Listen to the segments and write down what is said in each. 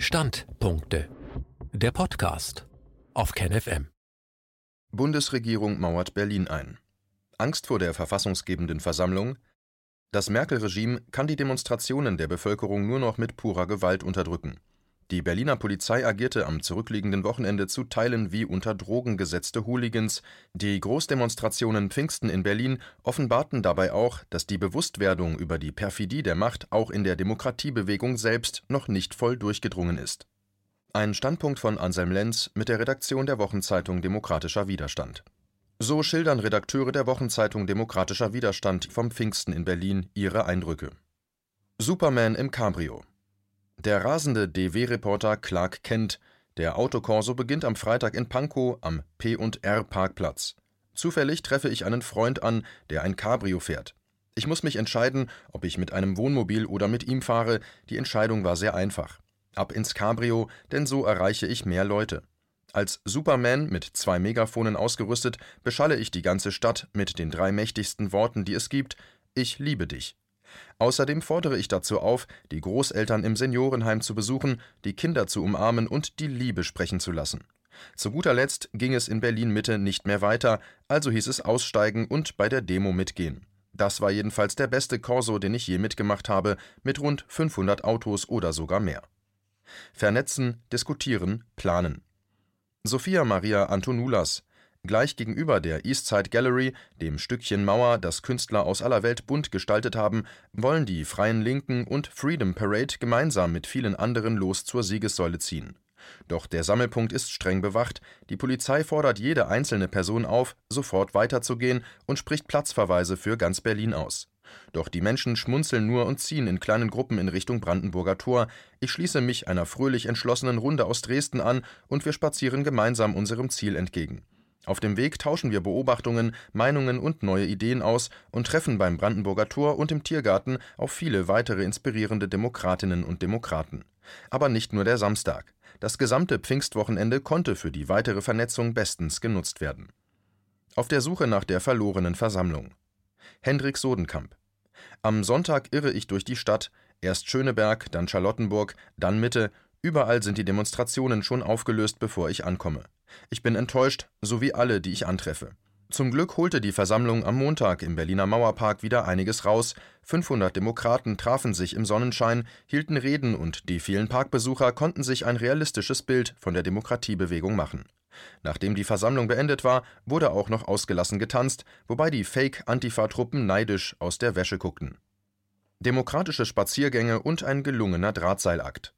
Standpunkte. Der Podcast auf KenFM. Bundesregierung mauert Berlin ein. Angst vor der verfassungsgebenden Versammlung. Das Merkel-Regime kann die Demonstrationen der Bevölkerung nur noch mit purer Gewalt unterdrücken. Die Berliner Polizei agierte am zurückliegenden Wochenende zu Teilen wie unter Drogen gesetzte Hooligans. Die Großdemonstrationen Pfingsten in Berlin offenbarten dabei auch, dass die Bewusstwerdung über die Perfidie der Macht auch in der Demokratiebewegung selbst noch nicht voll durchgedrungen ist. Ein Standpunkt von Anselm Lenz mit der Redaktion der Wochenzeitung Demokratischer Widerstand. So schildern Redakteure der Wochenzeitung Demokratischer Widerstand vom Pfingsten in Berlin ihre Eindrücke. Superman im Cabrio der rasende DW-Reporter Clark Kent. Der Autokorso beginnt am Freitag in Pankow am P&R-Parkplatz. Zufällig treffe ich einen Freund an, der ein Cabrio fährt. Ich muss mich entscheiden, ob ich mit einem Wohnmobil oder mit ihm fahre. Die Entscheidung war sehr einfach. Ab ins Cabrio, denn so erreiche ich mehr Leute. Als Superman mit zwei Megafonen ausgerüstet, beschalle ich die ganze Stadt mit den drei mächtigsten Worten, die es gibt: Ich liebe dich. Außerdem fordere ich dazu auf, die Großeltern im Seniorenheim zu besuchen, die Kinder zu umarmen und die Liebe sprechen zu lassen. Zu guter Letzt ging es in Berlin Mitte nicht mehr weiter, also hieß es aussteigen und bei der Demo mitgehen. Das war jedenfalls der beste Corso, den ich je mitgemacht habe, mit rund 500 Autos oder sogar mehr. Vernetzen, diskutieren, planen. Sophia Maria Antonulas, Gleich gegenüber der Eastside Gallery, dem Stückchen Mauer, das Künstler aus aller Welt bunt gestaltet haben, wollen die Freien Linken und Freedom Parade gemeinsam mit vielen anderen los zur Siegessäule ziehen. Doch der Sammelpunkt ist streng bewacht, die Polizei fordert jede einzelne Person auf, sofort weiterzugehen und spricht Platzverweise für ganz Berlin aus. Doch die Menschen schmunzeln nur und ziehen in kleinen Gruppen in Richtung Brandenburger Tor. Ich schließe mich einer fröhlich entschlossenen Runde aus Dresden an und wir spazieren gemeinsam unserem Ziel entgegen. Auf dem Weg tauschen wir Beobachtungen, Meinungen und neue Ideen aus und treffen beim Brandenburger Tor und im Tiergarten auf viele weitere inspirierende Demokratinnen und Demokraten. Aber nicht nur der Samstag. Das gesamte Pfingstwochenende konnte für die weitere Vernetzung bestens genutzt werden. Auf der Suche nach der verlorenen Versammlung. Hendrik Sodenkamp. Am Sonntag irre ich durch die Stadt, erst Schöneberg, dann Charlottenburg, dann Mitte, überall sind die Demonstrationen schon aufgelöst, bevor ich ankomme. Ich bin enttäuscht, so wie alle, die ich antreffe. Zum Glück holte die Versammlung am Montag im Berliner Mauerpark wieder einiges raus. 500 Demokraten trafen sich im Sonnenschein, hielten Reden und die vielen Parkbesucher konnten sich ein realistisches Bild von der Demokratiebewegung machen. Nachdem die Versammlung beendet war, wurde auch noch ausgelassen getanzt, wobei die Fake-Antifa-Truppen neidisch aus der Wäsche guckten. Demokratische Spaziergänge und ein gelungener Drahtseilakt.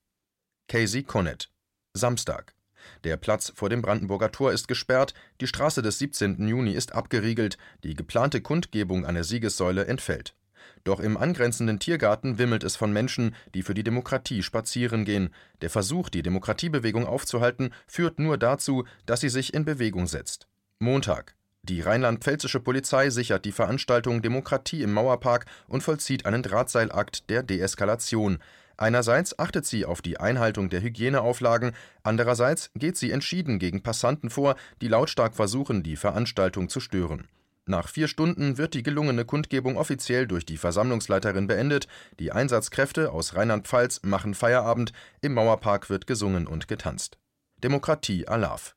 Casey Connet. Samstag. Der Platz vor dem Brandenburger Tor ist gesperrt, die Straße des 17. Juni ist abgeriegelt, die geplante Kundgebung an der Siegessäule entfällt. Doch im angrenzenden Tiergarten wimmelt es von Menschen, die für die Demokratie spazieren gehen. Der Versuch, die Demokratiebewegung aufzuhalten, führt nur dazu, dass sie sich in Bewegung setzt. Montag. Die rheinland-pfälzische Polizei sichert die Veranstaltung Demokratie im Mauerpark und vollzieht einen Drahtseilakt der Deeskalation. Einerseits achtet sie auf die Einhaltung der Hygieneauflagen, andererseits geht sie entschieden gegen Passanten vor, die lautstark versuchen, die Veranstaltung zu stören. Nach vier Stunden wird die gelungene Kundgebung offiziell durch die Versammlungsleiterin beendet. Die Einsatzkräfte aus Rheinland-Pfalz machen Feierabend. Im Mauerpark wird gesungen und getanzt. Demokratie Alaf.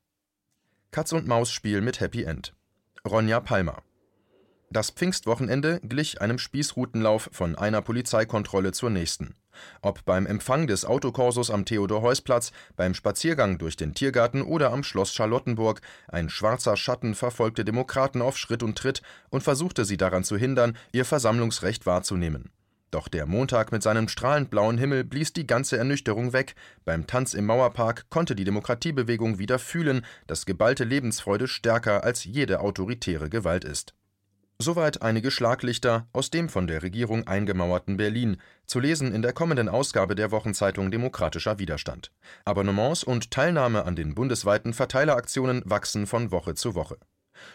Katz-und-Maus-Spiel mit Happy End. Ronja Palmer. Das Pfingstwochenende glich einem Spießrutenlauf von einer Polizeikontrolle zur nächsten. Ob beim Empfang des Autokorsos am Theodor-Heuss-Platz, beim Spaziergang durch den Tiergarten oder am Schloss Charlottenburg, ein schwarzer Schatten verfolgte Demokraten auf Schritt und Tritt und versuchte sie daran zu hindern, ihr Versammlungsrecht wahrzunehmen. Doch der Montag mit seinem strahlend blauen Himmel blies die ganze Ernüchterung weg. Beim Tanz im Mauerpark konnte die Demokratiebewegung wieder fühlen, dass geballte Lebensfreude stärker als jede autoritäre Gewalt ist. Soweit einige Schlaglichter aus dem von der Regierung eingemauerten Berlin, zu lesen in der kommenden Ausgabe der Wochenzeitung Demokratischer Widerstand. Abonnements und Teilnahme an den bundesweiten Verteileraktionen wachsen von Woche zu Woche.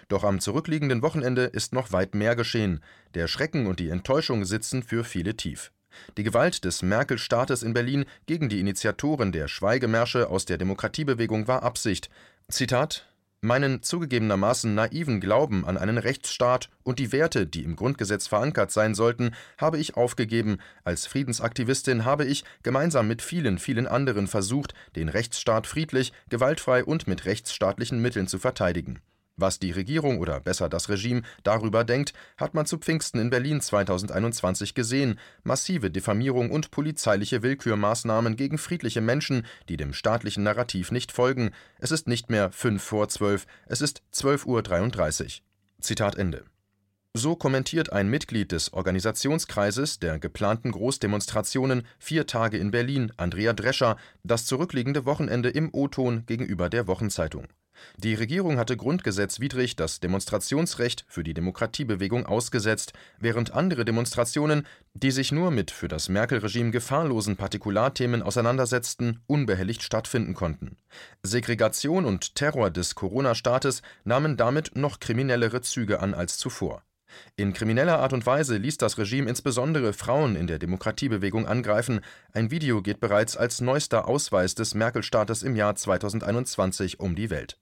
Doch am zurückliegenden Wochenende ist noch weit mehr geschehen. Der Schrecken und die Enttäuschung sitzen für viele tief. Die Gewalt des Merkel-Staates in Berlin gegen die Initiatoren der Schweigemärsche aus der Demokratiebewegung war Absicht. Zitat Meinen zugegebenermaßen naiven Glauben an einen Rechtsstaat und die Werte, die im Grundgesetz verankert sein sollten, habe ich aufgegeben. Als Friedensaktivistin habe ich gemeinsam mit vielen, vielen anderen versucht, den Rechtsstaat friedlich, gewaltfrei und mit rechtsstaatlichen Mitteln zu verteidigen. Was die Regierung oder besser das Regime darüber denkt, hat man zu Pfingsten in Berlin 2021 gesehen. Massive Diffamierung und polizeiliche Willkürmaßnahmen gegen friedliche Menschen, die dem staatlichen Narrativ nicht folgen. Es ist nicht mehr fünf vor zwölf, es ist 12.33 Uhr. Zitat Ende. So kommentiert ein Mitglied des Organisationskreises der geplanten Großdemonstrationen Vier Tage in Berlin, Andrea Drescher, das zurückliegende Wochenende im O-Ton gegenüber der Wochenzeitung. Die Regierung hatte grundgesetzwidrig das Demonstrationsrecht für die Demokratiebewegung ausgesetzt, während andere Demonstrationen, die sich nur mit für das Merkel-Regime gefahrlosen Partikularthemen auseinandersetzten, unbehelligt stattfinden konnten. Segregation und Terror des Corona-Staates nahmen damit noch kriminellere Züge an als zuvor. In krimineller Art und Weise ließ das Regime insbesondere Frauen in der Demokratiebewegung angreifen. Ein Video geht bereits als neuester Ausweis des Merkel-Staates im Jahr 2021 um die Welt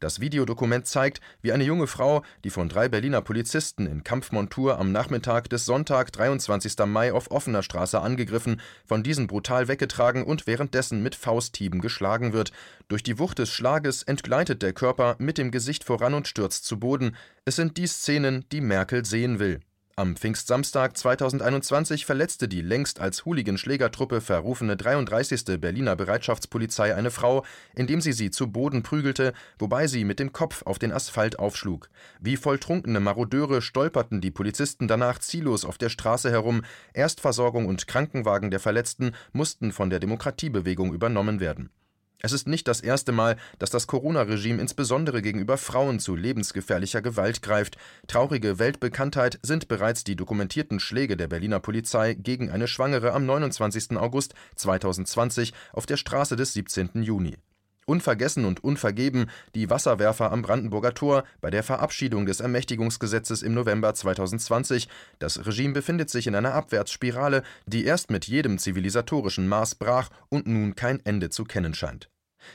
das Videodokument zeigt, wie eine junge Frau, die von drei Berliner Polizisten in Kampfmontur am Nachmittag des Sonntag, 23. Mai auf offener Straße angegriffen, von diesen brutal weggetragen und währenddessen mit Fausthieben geschlagen wird. Durch die Wucht des Schlages entgleitet der Körper mit dem Gesicht voran und stürzt zu Boden. Es sind die Szenen, die Merkel sehen will. Am Pfingstsamstag 2021 verletzte die längst als Hooligan-Schlägertruppe verrufene 33. Berliner Bereitschaftspolizei eine Frau, indem sie sie zu Boden prügelte, wobei sie mit dem Kopf auf den Asphalt aufschlug. Wie volltrunkene Marodeure stolperten die Polizisten danach ziellos auf der Straße herum. Erstversorgung und Krankenwagen der Verletzten mussten von der Demokratiebewegung übernommen werden es ist nicht das erste Mal, dass das Corona-Regime insbesondere gegenüber Frauen zu lebensgefährlicher Gewalt greift. Traurige Weltbekanntheit sind bereits die dokumentierten Schläge der Berliner Polizei gegen eine Schwangere am 29. August 2020 auf der Straße des 17. Juni. Unvergessen und unvergeben die Wasserwerfer am Brandenburger Tor bei der Verabschiedung des Ermächtigungsgesetzes im November 2020. Das Regime befindet sich in einer Abwärtsspirale, die erst mit jedem zivilisatorischen Maß brach und nun kein Ende zu kennen scheint.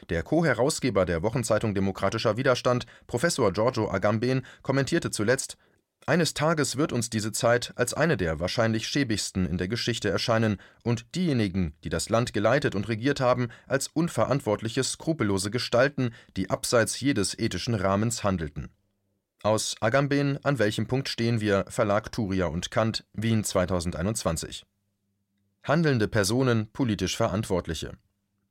Der Co-Herausgeber der Wochenzeitung Demokratischer Widerstand, Professor Giorgio Agamben, kommentierte zuletzt: Eines Tages wird uns diese Zeit als eine der wahrscheinlich schäbigsten in der Geschichte erscheinen und diejenigen, die das Land geleitet und regiert haben, als unverantwortliche, skrupellose Gestalten, die abseits jedes ethischen Rahmens handelten. Aus Agamben An welchem Punkt stehen wir? Verlag Turia und Kant, Wien 2021. Handelnde Personen, politisch Verantwortliche.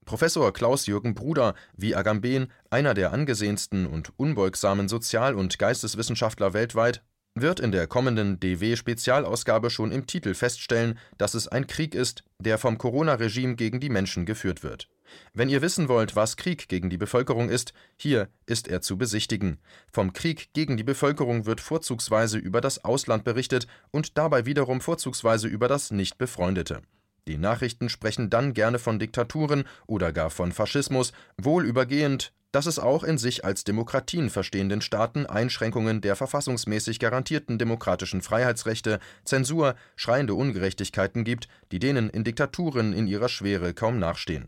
Professor Klaus-Jürgen Bruder, wie Agamben, einer der angesehensten und unbeugsamen Sozial- und Geisteswissenschaftler weltweit, wird in der kommenden DW-Spezialausgabe schon im Titel feststellen, dass es ein Krieg ist, der vom Corona-Regime gegen die Menschen geführt wird. Wenn ihr wissen wollt, was Krieg gegen die Bevölkerung ist, hier ist er zu besichtigen. Vom Krieg gegen die Bevölkerung wird vorzugsweise über das Ausland berichtet und dabei wiederum vorzugsweise über das nicht befreundete. Die Nachrichten sprechen dann gerne von Diktaturen oder gar von Faschismus, wohl übergehend, dass es auch in sich als Demokratien verstehenden Staaten Einschränkungen der verfassungsmäßig garantierten demokratischen Freiheitsrechte, Zensur, schreiende Ungerechtigkeiten gibt, die denen in Diktaturen in ihrer Schwere kaum nachstehen.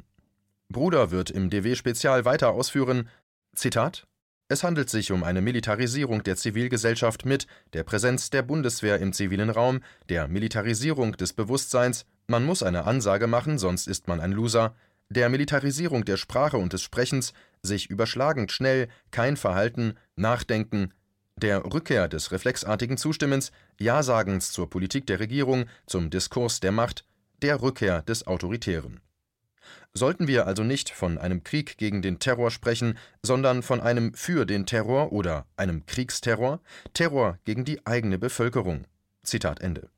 Bruder wird im DW-Spezial weiter ausführen: Zitat es handelt sich um eine Militarisierung der Zivilgesellschaft mit der Präsenz der Bundeswehr im zivilen Raum, der Militarisierung des Bewusstseins, man muss eine Ansage machen, sonst ist man ein Loser, der Militarisierung der Sprache und des Sprechens, sich überschlagend schnell, kein Verhalten, Nachdenken, der Rückkehr des reflexartigen Zustimmens, Ja-Sagens zur Politik der Regierung, zum Diskurs der Macht, der Rückkehr des Autoritären Sollten wir also nicht von einem Krieg gegen den Terror sprechen, sondern von einem für den Terror oder einem Kriegsterror, Terror gegen die eigene Bevölkerung. Zitat Ende.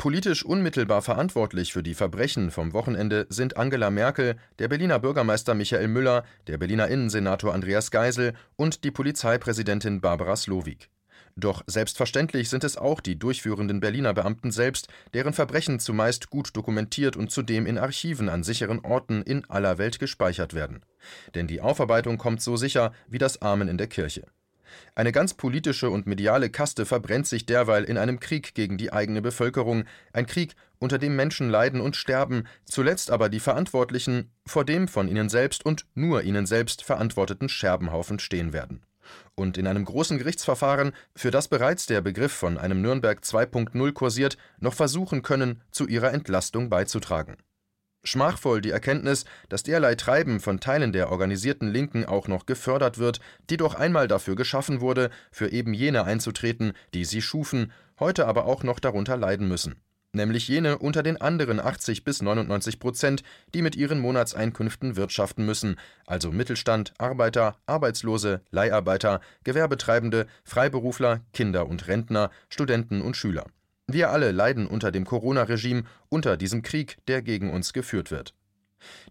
Politisch unmittelbar verantwortlich für die Verbrechen vom Wochenende sind Angela Merkel, der Berliner Bürgermeister Michael Müller, der Berliner Innensenator Andreas Geisel und die Polizeipräsidentin Barbara Slowik. Doch selbstverständlich sind es auch die durchführenden Berliner Beamten selbst, deren Verbrechen zumeist gut dokumentiert und zudem in Archiven an sicheren Orten in aller Welt gespeichert werden. Denn die Aufarbeitung kommt so sicher wie das Amen in der Kirche. Eine ganz politische und mediale Kaste verbrennt sich derweil in einem Krieg gegen die eigene Bevölkerung, ein Krieg unter dem Menschen leiden und sterben, zuletzt aber die Verantwortlichen vor dem von ihnen selbst und nur ihnen selbst verantworteten Scherbenhaufen stehen werden. Und in einem großen Gerichtsverfahren, für das bereits der Begriff von einem Nürnberg 2.0 kursiert, noch versuchen können, zu ihrer Entlastung beizutragen. Schmachvoll die Erkenntnis, dass derlei Treiben von Teilen der organisierten Linken auch noch gefördert wird, die doch einmal dafür geschaffen wurde, für eben jene einzutreten, die sie schufen, heute aber auch noch darunter leiden müssen nämlich jene unter den anderen 80 bis 99 Prozent, die mit ihren Monatseinkünften wirtschaften müssen, also Mittelstand, Arbeiter, Arbeitslose, Leiharbeiter, Gewerbetreibende, Freiberufler, Kinder und Rentner, Studenten und Schüler. Wir alle leiden unter dem Corona-Regime, unter diesem Krieg, der gegen uns geführt wird.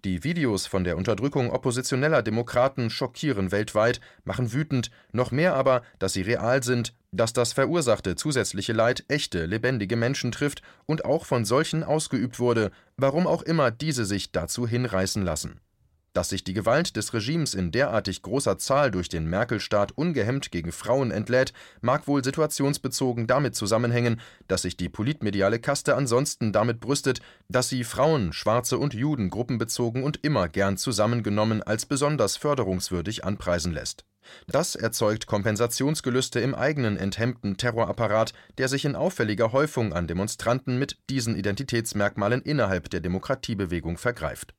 Die Videos von der Unterdrückung oppositioneller Demokraten schockieren weltweit, machen wütend, noch mehr aber, dass sie real sind, dass das verursachte zusätzliche Leid echte, lebendige Menschen trifft und auch von solchen ausgeübt wurde, warum auch immer diese sich dazu hinreißen lassen dass sich die Gewalt des Regimes in derartig großer Zahl durch den Merkel-Staat ungehemmt gegen Frauen entlädt, mag wohl situationsbezogen damit zusammenhängen, dass sich die politmediale Kaste ansonsten damit brüstet, dass sie Frauen, Schwarze und Juden gruppenbezogen und immer gern zusammengenommen als besonders förderungswürdig anpreisen lässt. Das erzeugt Kompensationsgelüste im eigenen enthemmten Terrorapparat, der sich in auffälliger Häufung an Demonstranten mit diesen Identitätsmerkmalen innerhalb der Demokratiebewegung vergreift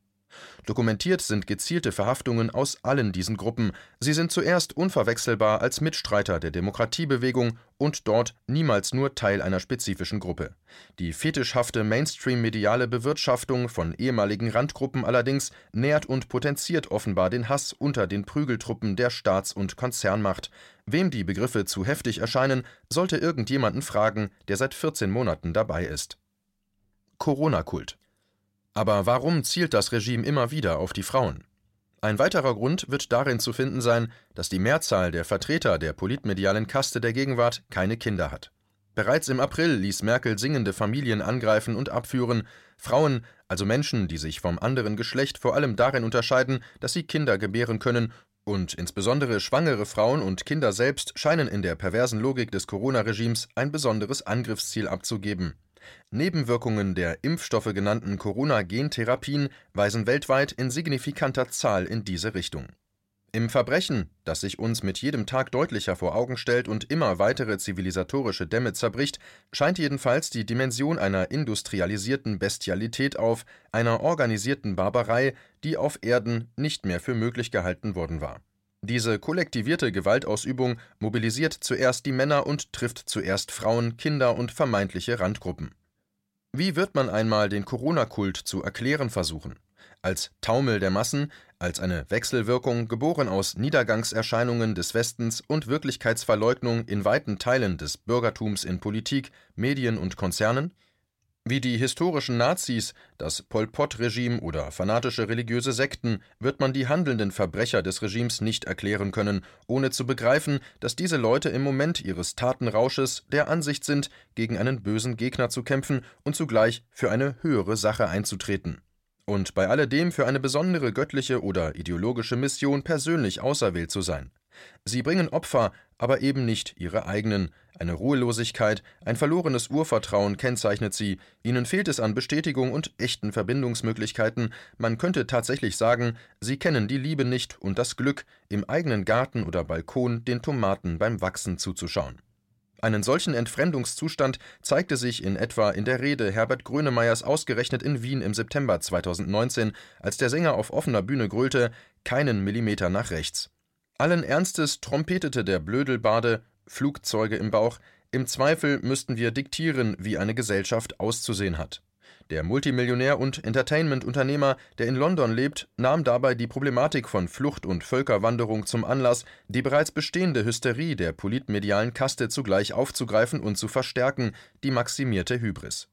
Dokumentiert sind gezielte Verhaftungen aus allen diesen Gruppen, sie sind zuerst unverwechselbar als Mitstreiter der Demokratiebewegung und dort niemals nur Teil einer spezifischen Gruppe. Die fetischhafte Mainstream-mediale Bewirtschaftung von ehemaligen Randgruppen allerdings nährt und potenziert offenbar den Hass unter den Prügeltruppen der Staats und Konzernmacht. Wem die Begriffe zu heftig erscheinen, sollte irgendjemanden fragen, der seit 14 Monaten dabei ist. Corona-Kult aber warum zielt das Regime immer wieder auf die Frauen? Ein weiterer Grund wird darin zu finden sein, dass die Mehrzahl der Vertreter der politmedialen Kaste der Gegenwart keine Kinder hat. Bereits im April ließ Merkel singende Familien angreifen und abführen, Frauen, also Menschen, die sich vom anderen Geschlecht vor allem darin unterscheiden, dass sie Kinder gebären können, und insbesondere schwangere Frauen und Kinder selbst scheinen in der perversen Logik des Corona-Regimes ein besonderes Angriffsziel abzugeben. Nebenwirkungen der Impfstoffe genannten Corona-Gentherapien weisen weltweit in signifikanter Zahl in diese Richtung. Im Verbrechen, das sich uns mit jedem Tag deutlicher vor Augen stellt und immer weitere zivilisatorische Dämme zerbricht, scheint jedenfalls die Dimension einer industrialisierten Bestialität auf, einer organisierten Barbarei, die auf Erden nicht mehr für möglich gehalten worden war. Diese kollektivierte Gewaltausübung mobilisiert zuerst die Männer und trifft zuerst Frauen, Kinder und vermeintliche Randgruppen. Wie wird man einmal den Corona-Kult zu erklären versuchen? Als Taumel der Massen, als eine Wechselwirkung, geboren aus Niedergangserscheinungen des Westens und Wirklichkeitsverleugnung in weiten Teilen des Bürgertums in Politik, Medien und Konzernen? Wie die historischen Nazis, das Pol Pot-Regime oder fanatische religiöse Sekten wird man die handelnden Verbrecher des Regimes nicht erklären können, ohne zu begreifen, dass diese Leute im Moment ihres Tatenrausches der Ansicht sind, gegen einen bösen Gegner zu kämpfen und zugleich für eine höhere Sache einzutreten. Und bei alledem für eine besondere göttliche oder ideologische Mission persönlich auserwählt zu sein. Sie bringen Opfer, aber eben nicht ihre eigenen. Eine Ruhelosigkeit, ein verlorenes Urvertrauen kennzeichnet sie. Ihnen fehlt es an Bestätigung und echten Verbindungsmöglichkeiten. Man könnte tatsächlich sagen, sie kennen die Liebe nicht und das Glück, im eigenen Garten oder Balkon den Tomaten beim Wachsen zuzuschauen. Einen solchen Entfremdungszustand zeigte sich in etwa in der Rede Herbert Grönemeyers ausgerechnet in Wien im September 2019, als der Sänger auf offener Bühne grölte: Keinen Millimeter nach rechts. Allen Ernstes trompetete der Blödelbade, Flugzeuge im Bauch, im Zweifel müssten wir diktieren, wie eine Gesellschaft auszusehen hat. Der Multimillionär und Entertainment-Unternehmer, der in London lebt, nahm dabei die Problematik von Flucht und Völkerwanderung zum Anlass, die bereits bestehende Hysterie der politmedialen Kaste zugleich aufzugreifen und zu verstärken, die maximierte Hybris.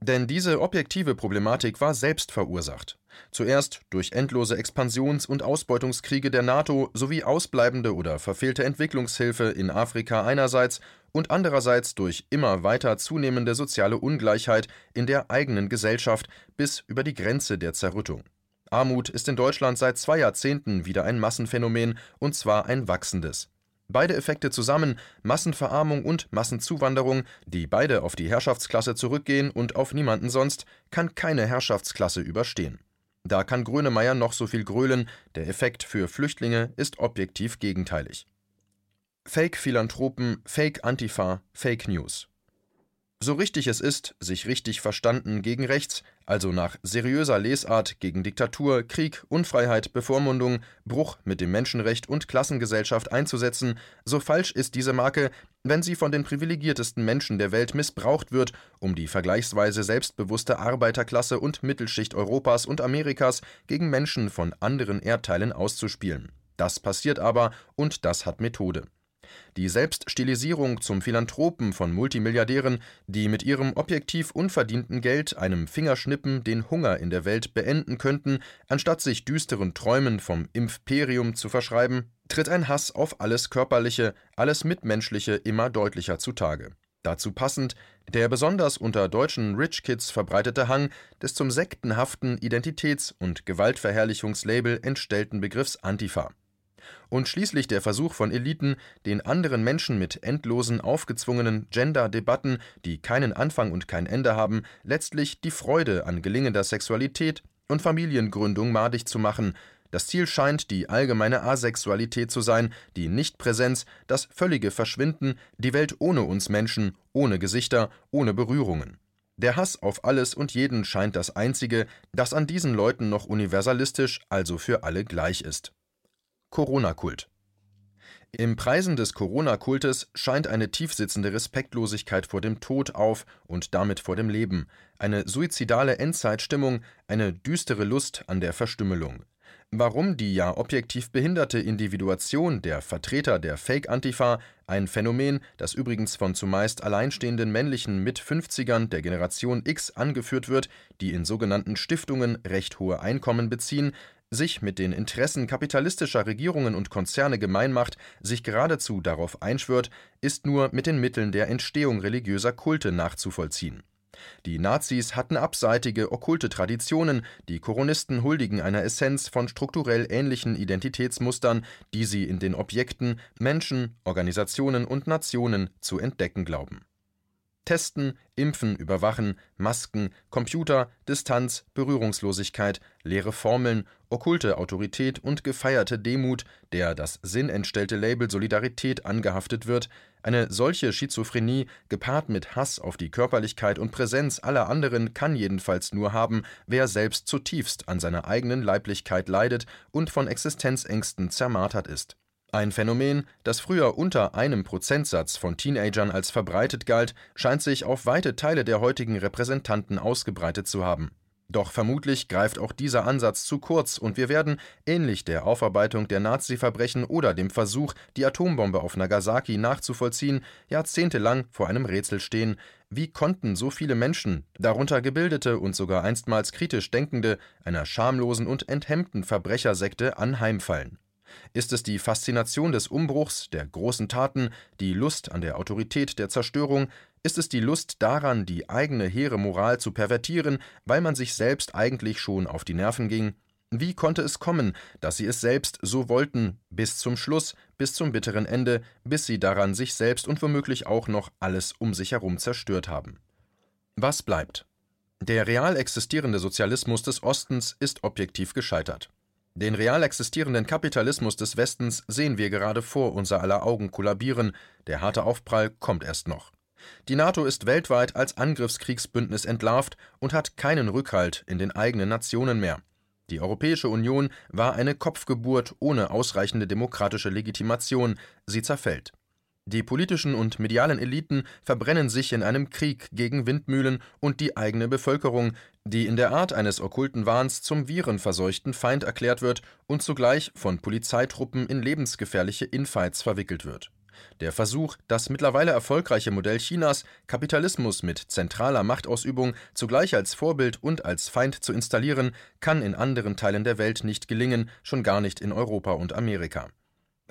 Denn diese objektive Problematik war selbst verursacht. Zuerst durch endlose Expansions- und Ausbeutungskriege der NATO sowie ausbleibende oder verfehlte Entwicklungshilfe in Afrika einerseits und andererseits durch immer weiter zunehmende soziale Ungleichheit in der eigenen Gesellschaft bis über die Grenze der Zerrüttung. Armut ist in Deutschland seit zwei Jahrzehnten wieder ein Massenphänomen, und zwar ein wachsendes. Beide Effekte zusammen, Massenverarmung und Massenzuwanderung, die beide auf die Herrschaftsklasse zurückgehen und auf niemanden sonst, kann keine Herrschaftsklasse überstehen. Da kann Grönemeyer noch so viel grölen, der Effekt für Flüchtlinge ist objektiv gegenteilig. Fake-Philanthropen, Fake-Antifa, Fake News. So richtig es ist, sich richtig verstanden gegen rechts, also nach seriöser Lesart gegen Diktatur, Krieg, Unfreiheit, Bevormundung, Bruch mit dem Menschenrecht und Klassengesellschaft einzusetzen, so falsch ist diese Marke, wenn sie von den privilegiertesten Menschen der Welt missbraucht wird, um die vergleichsweise selbstbewusste Arbeiterklasse und Mittelschicht Europas und Amerikas gegen Menschen von anderen Erdteilen auszuspielen. Das passiert aber, und das hat Methode. Die Selbststilisierung zum Philanthropen von Multimilliardären, die mit ihrem objektiv unverdienten Geld einem Fingerschnippen den Hunger in der Welt beenden könnten, anstatt sich düsteren Träumen vom Impfperium zu verschreiben, tritt ein Hass auf alles Körperliche, alles Mitmenschliche immer deutlicher zutage. Dazu passend der besonders unter deutschen Rich Kids verbreitete Hang des zum sektenhaften Identitäts- und Gewaltverherrlichungslabel entstellten Begriffs Antifa und schließlich der Versuch von Eliten, den anderen Menschen mit endlosen, aufgezwungenen Gender-Debatten, die keinen Anfang und kein Ende haben, letztlich die Freude an gelingender Sexualität und Familiengründung madig zu machen. Das Ziel scheint die allgemeine Asexualität zu sein, die Nichtpräsenz, das völlige Verschwinden, die Welt ohne uns Menschen, ohne Gesichter, ohne Berührungen. Der Hass auf alles und jeden scheint das einzige, das an diesen Leuten noch universalistisch, also für alle gleich ist. Corona-Kult. Im Preisen des Corona-Kultes scheint eine tiefsitzende Respektlosigkeit vor dem Tod auf und damit vor dem Leben, eine suizidale Endzeitstimmung, eine düstere Lust an der Verstümmelung. Warum die ja objektiv behinderte Individuation der Vertreter der Fake-Antifa, ein Phänomen, das übrigens von zumeist alleinstehenden männlichen Mit-50ern der Generation X angeführt wird, die in sogenannten Stiftungen recht hohe Einkommen beziehen, sich mit den Interessen kapitalistischer Regierungen und Konzerne gemein macht, sich geradezu darauf einschwört, ist nur mit den Mitteln der Entstehung religiöser Kulte nachzuvollziehen. Die Nazis hatten abseitige, okkulte Traditionen, die Koronisten huldigen einer Essenz von strukturell ähnlichen Identitätsmustern, die sie in den Objekten, Menschen, Organisationen und Nationen zu entdecken glauben Testen, Impfen, Überwachen, Masken, Computer, Distanz, Berührungslosigkeit, leere Formeln, okkulte Autorität und gefeierte Demut, der das sinnentstellte Label Solidarität angehaftet wird, eine solche Schizophrenie, gepaart mit Hass auf die Körperlichkeit und Präsenz aller anderen, kann jedenfalls nur haben, wer selbst zutiefst an seiner eigenen Leiblichkeit leidet und von Existenzängsten zermartert ist ein Phänomen, das früher unter einem Prozentsatz von Teenagern als verbreitet galt, scheint sich auf weite Teile der heutigen Repräsentanten ausgebreitet zu haben. Doch vermutlich greift auch dieser Ansatz zu kurz und wir werden, ähnlich der Aufarbeitung der Nazi-Verbrechen oder dem Versuch, die Atombombe auf Nagasaki nachzuvollziehen, jahrzehntelang vor einem Rätsel stehen. Wie konnten so viele Menschen, darunter gebildete und sogar einstmals kritisch Denkende, einer schamlosen und enthemmten Verbrechersekte anheimfallen? Ist es die Faszination des Umbruchs, der großen Taten, die Lust an der Autorität der Zerstörung, ist es die Lust daran, die eigene hehre Moral zu pervertieren, weil man sich selbst eigentlich schon auf die Nerven ging? Wie konnte es kommen, dass sie es selbst so wollten, bis zum Schluss, bis zum bitteren Ende, bis sie daran sich selbst und womöglich auch noch alles um sich herum zerstört haben? Was bleibt? Der real existierende Sozialismus des Ostens ist objektiv gescheitert. Den real existierenden Kapitalismus des Westens sehen wir gerade vor unser aller Augen kollabieren, der harte Aufprall kommt erst noch. Die NATO ist weltweit als Angriffskriegsbündnis entlarvt und hat keinen Rückhalt in den eigenen Nationen mehr. Die Europäische Union war eine Kopfgeburt ohne ausreichende demokratische Legitimation, sie zerfällt. Die politischen und medialen Eliten verbrennen sich in einem Krieg gegen Windmühlen und die eigene Bevölkerung, die in der Art eines okkulten Wahns zum virenverseuchten Feind erklärt wird und zugleich von Polizeitruppen in lebensgefährliche Infights verwickelt wird. Der Versuch, das mittlerweile erfolgreiche Modell Chinas, Kapitalismus mit zentraler Machtausübung zugleich als Vorbild und als Feind zu installieren, kann in anderen Teilen der Welt nicht gelingen, schon gar nicht in Europa und Amerika.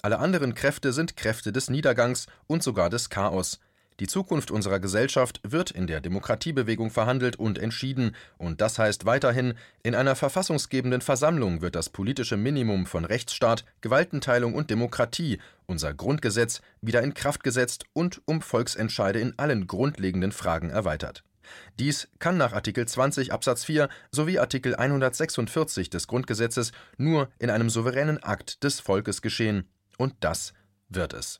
Alle anderen Kräfte sind Kräfte des Niedergangs und sogar des Chaos. Die Zukunft unserer Gesellschaft wird in der Demokratiebewegung verhandelt und entschieden, und das heißt weiterhin, in einer verfassungsgebenden Versammlung wird das politische Minimum von Rechtsstaat, Gewaltenteilung und Demokratie, unser Grundgesetz, wieder in Kraft gesetzt und um Volksentscheide in allen grundlegenden Fragen erweitert. Dies kann nach Artikel 20 Absatz 4 sowie Artikel 146 des Grundgesetzes nur in einem souveränen Akt des Volkes geschehen, und das wird es.